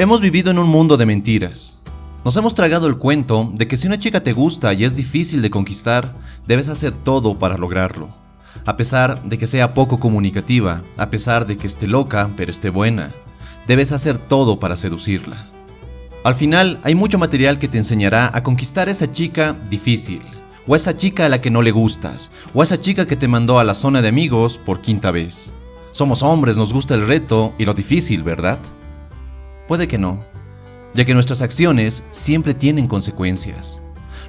Hemos vivido en un mundo de mentiras. Nos hemos tragado el cuento de que si una chica te gusta y es difícil de conquistar, debes hacer todo para lograrlo. A pesar de que sea poco comunicativa, a pesar de que esté loca pero esté buena, debes hacer todo para seducirla. Al final hay mucho material que te enseñará a conquistar a esa chica difícil, o esa chica a la que no le gustas, o a esa chica que te mandó a la zona de amigos por quinta vez. Somos hombres, nos gusta el reto y lo difícil, ¿verdad? Puede que no, ya que nuestras acciones siempre tienen consecuencias.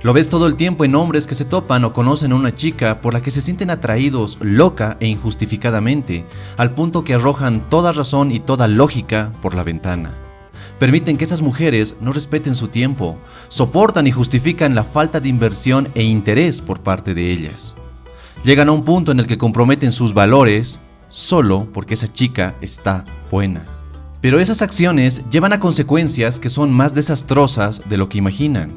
Lo ves todo el tiempo en hombres que se topan o conocen a una chica por la que se sienten atraídos loca e injustificadamente, al punto que arrojan toda razón y toda lógica por la ventana. Permiten que esas mujeres no respeten su tiempo, soportan y justifican la falta de inversión e interés por parte de ellas. Llegan a un punto en el que comprometen sus valores solo porque esa chica está buena. Pero esas acciones llevan a consecuencias que son más desastrosas de lo que imaginan.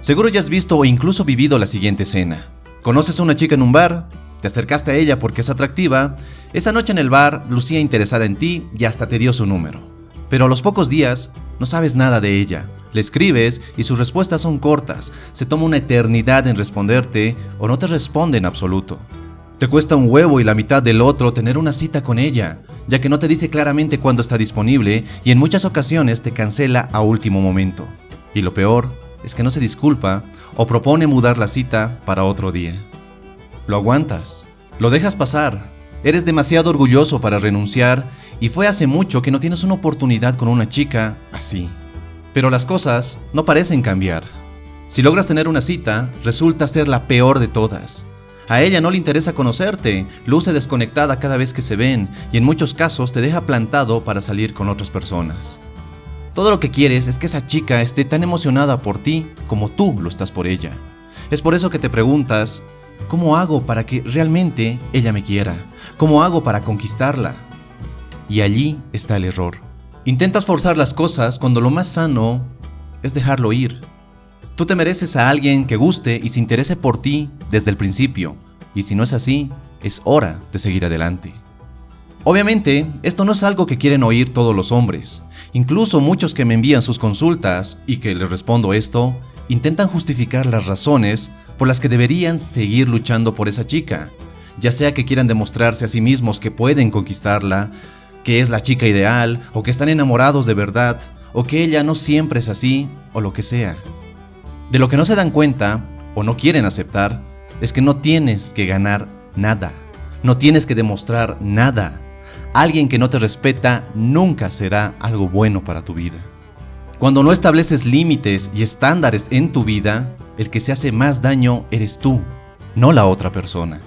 Seguro ya has visto o incluso vivido la siguiente escena. Conoces a una chica en un bar, te acercaste a ella porque es atractiva, esa noche en el bar lucía interesada en ti y hasta te dio su número. Pero a los pocos días no sabes nada de ella. Le escribes y sus respuestas son cortas, se toma una eternidad en responderte o no te responde en absoluto. Te cuesta un huevo y la mitad del otro tener una cita con ella, ya que no te dice claramente cuándo está disponible y en muchas ocasiones te cancela a último momento. Y lo peor es que no se disculpa o propone mudar la cita para otro día. Lo aguantas, lo dejas pasar, eres demasiado orgulloso para renunciar y fue hace mucho que no tienes una oportunidad con una chica así. Pero las cosas no parecen cambiar. Si logras tener una cita, resulta ser la peor de todas a ella no le interesa conocerte, luce desconectada cada vez que se ven y en muchos casos te deja plantado para salir con otras personas. Todo lo que quieres es que esa chica esté tan emocionada por ti como tú lo estás por ella. Es por eso que te preguntas, ¿cómo hago para que realmente ella me quiera? ¿Cómo hago para conquistarla? Y allí está el error. Intentas forzar las cosas cuando lo más sano es dejarlo ir. Tú te mereces a alguien que guste y se interese por ti desde el principio, y si no es así, es hora de seguir adelante. Obviamente, esto no es algo que quieren oír todos los hombres. Incluso muchos que me envían sus consultas y que les respondo esto, intentan justificar las razones por las que deberían seguir luchando por esa chica, ya sea que quieran demostrarse a sí mismos que pueden conquistarla, que es la chica ideal, o que están enamorados de verdad, o que ella no siempre es así, o lo que sea. De lo que no se dan cuenta o no quieren aceptar es que no tienes que ganar nada, no tienes que demostrar nada. Alguien que no te respeta nunca será algo bueno para tu vida. Cuando no estableces límites y estándares en tu vida, el que se hace más daño eres tú, no la otra persona.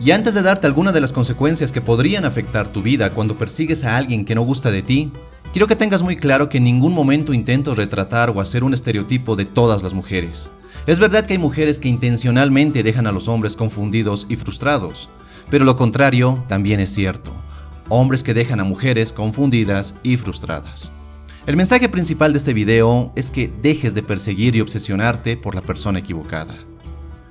Y antes de darte alguna de las consecuencias que podrían afectar tu vida cuando persigues a alguien que no gusta de ti, Quiero que tengas muy claro que en ningún momento intento retratar o hacer un estereotipo de todas las mujeres. Es verdad que hay mujeres que intencionalmente dejan a los hombres confundidos y frustrados, pero lo contrario también es cierto. Hombres que dejan a mujeres confundidas y frustradas. El mensaje principal de este video es que dejes de perseguir y obsesionarte por la persona equivocada.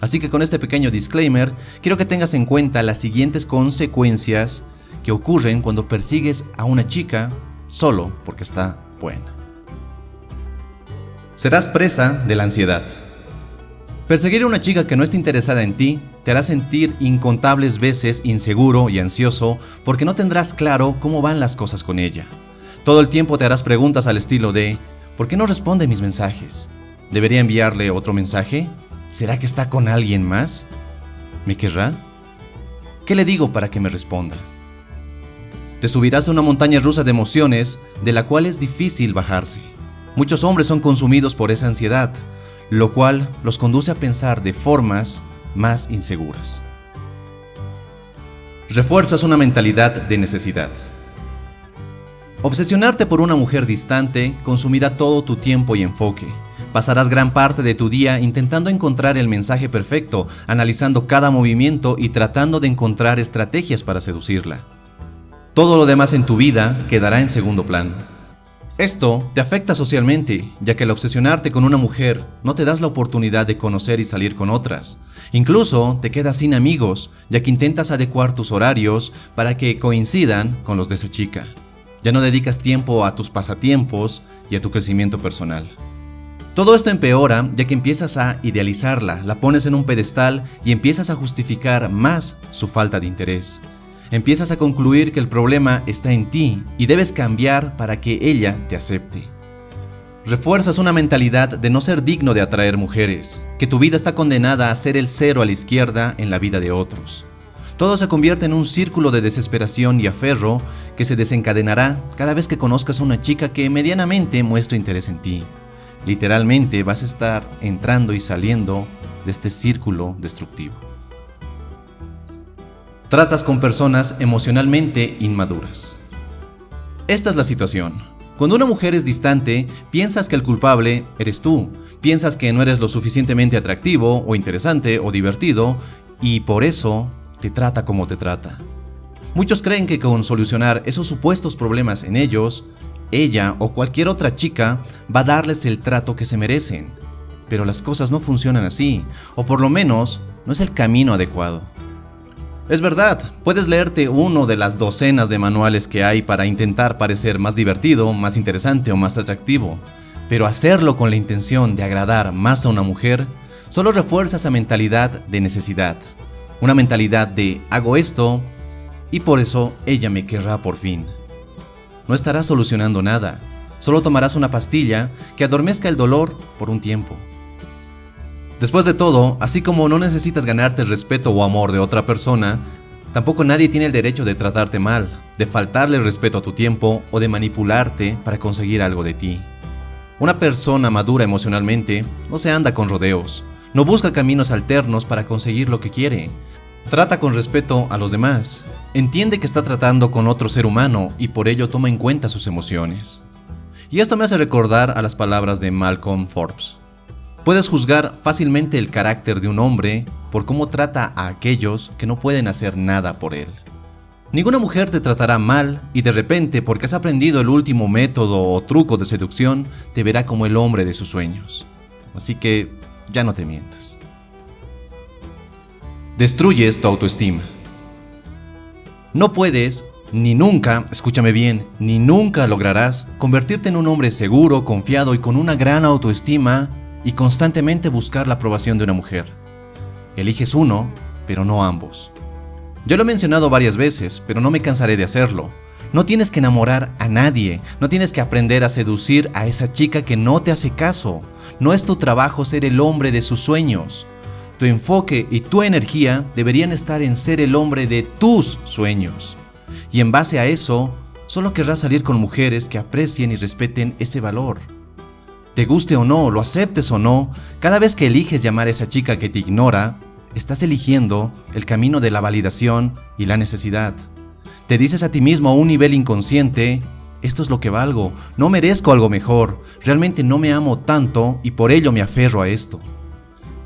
Así que con este pequeño disclaimer, quiero que tengas en cuenta las siguientes consecuencias que ocurren cuando persigues a una chica solo porque está buena. Serás presa de la ansiedad. Perseguir a una chica que no esté interesada en ti te hará sentir incontables veces inseguro y ansioso porque no tendrás claro cómo van las cosas con ella. Todo el tiempo te harás preguntas al estilo de ¿por qué no responde mis mensajes? ¿Debería enviarle otro mensaje? ¿Será que está con alguien más? ¿Me querrá? ¿Qué le digo para que me responda? Te subirás a una montaña rusa de emociones de la cual es difícil bajarse. Muchos hombres son consumidos por esa ansiedad, lo cual los conduce a pensar de formas más inseguras. Refuerzas una mentalidad de necesidad. Obsesionarte por una mujer distante consumirá todo tu tiempo y enfoque. Pasarás gran parte de tu día intentando encontrar el mensaje perfecto, analizando cada movimiento y tratando de encontrar estrategias para seducirla. Todo lo demás en tu vida quedará en segundo plano. Esto te afecta socialmente, ya que al obsesionarte con una mujer no te das la oportunidad de conocer y salir con otras. Incluso te quedas sin amigos, ya que intentas adecuar tus horarios para que coincidan con los de esa chica. Ya no dedicas tiempo a tus pasatiempos y a tu crecimiento personal. Todo esto empeora ya que empiezas a idealizarla, la pones en un pedestal y empiezas a justificar más su falta de interés. Empiezas a concluir que el problema está en ti y debes cambiar para que ella te acepte. Refuerzas una mentalidad de no ser digno de atraer mujeres, que tu vida está condenada a ser el cero a la izquierda en la vida de otros. Todo se convierte en un círculo de desesperación y aferro que se desencadenará cada vez que conozcas a una chica que medianamente muestra interés en ti. Literalmente vas a estar entrando y saliendo de este círculo destructivo. Tratas con personas emocionalmente inmaduras. Esta es la situación. Cuando una mujer es distante, piensas que el culpable eres tú. Piensas que no eres lo suficientemente atractivo o interesante o divertido y por eso te trata como te trata. Muchos creen que con solucionar esos supuestos problemas en ellos, ella o cualquier otra chica va a darles el trato que se merecen. Pero las cosas no funcionan así, o por lo menos no es el camino adecuado. Es verdad, puedes leerte uno de las docenas de manuales que hay para intentar parecer más divertido, más interesante o más atractivo, pero hacerlo con la intención de agradar más a una mujer solo refuerza esa mentalidad de necesidad, una mentalidad de hago esto y por eso ella me querrá por fin no estarás solucionando nada. Solo tomarás una pastilla que adormezca el dolor por un tiempo. Después de todo, así como no necesitas ganarte el respeto o amor de otra persona, tampoco nadie tiene el derecho de tratarte mal, de faltarle respeto a tu tiempo o de manipularte para conseguir algo de ti. Una persona madura emocionalmente no se anda con rodeos, no busca caminos alternos para conseguir lo que quiere, Trata con respeto a los demás. Entiende que está tratando con otro ser humano y por ello toma en cuenta sus emociones. Y esto me hace recordar a las palabras de Malcolm Forbes. Puedes juzgar fácilmente el carácter de un hombre por cómo trata a aquellos que no pueden hacer nada por él. Ninguna mujer te tratará mal y de repente, porque has aprendido el último método o truco de seducción, te verá como el hombre de sus sueños. Así que ya no te mientas destruyes tu autoestima. No puedes, ni nunca, escúchame bien, ni nunca lograrás convertirte en un hombre seguro, confiado y con una gran autoestima y constantemente buscar la aprobación de una mujer. Eliges uno, pero no ambos. Yo lo he mencionado varias veces, pero no me cansaré de hacerlo. No tienes que enamorar a nadie, no tienes que aprender a seducir a esa chica que no te hace caso. No es tu trabajo ser el hombre de sus sueños. Tu enfoque y tu energía deberían estar en ser el hombre de tus sueños. Y en base a eso, solo querrás salir con mujeres que aprecien y respeten ese valor. Te guste o no, lo aceptes o no, cada vez que eliges llamar a esa chica que te ignora, estás eligiendo el camino de la validación y la necesidad. Te dices a ti mismo a un nivel inconsciente, esto es lo que valgo, no merezco algo mejor, realmente no me amo tanto y por ello me aferro a esto.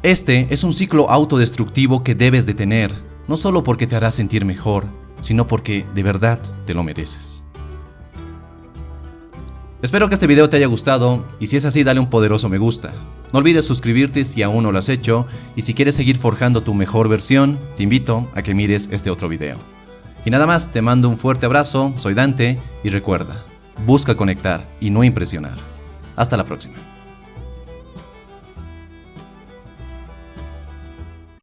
Este es un ciclo autodestructivo que debes detener, no solo porque te hará sentir mejor, sino porque de verdad te lo mereces. Espero que este video te haya gustado y si es así dale un poderoso me gusta. No olvides suscribirte si aún no lo has hecho y si quieres seguir forjando tu mejor versión, te invito a que mires este otro video. Y nada más, te mando un fuerte abrazo, soy Dante y recuerda, busca conectar y no impresionar. Hasta la próxima.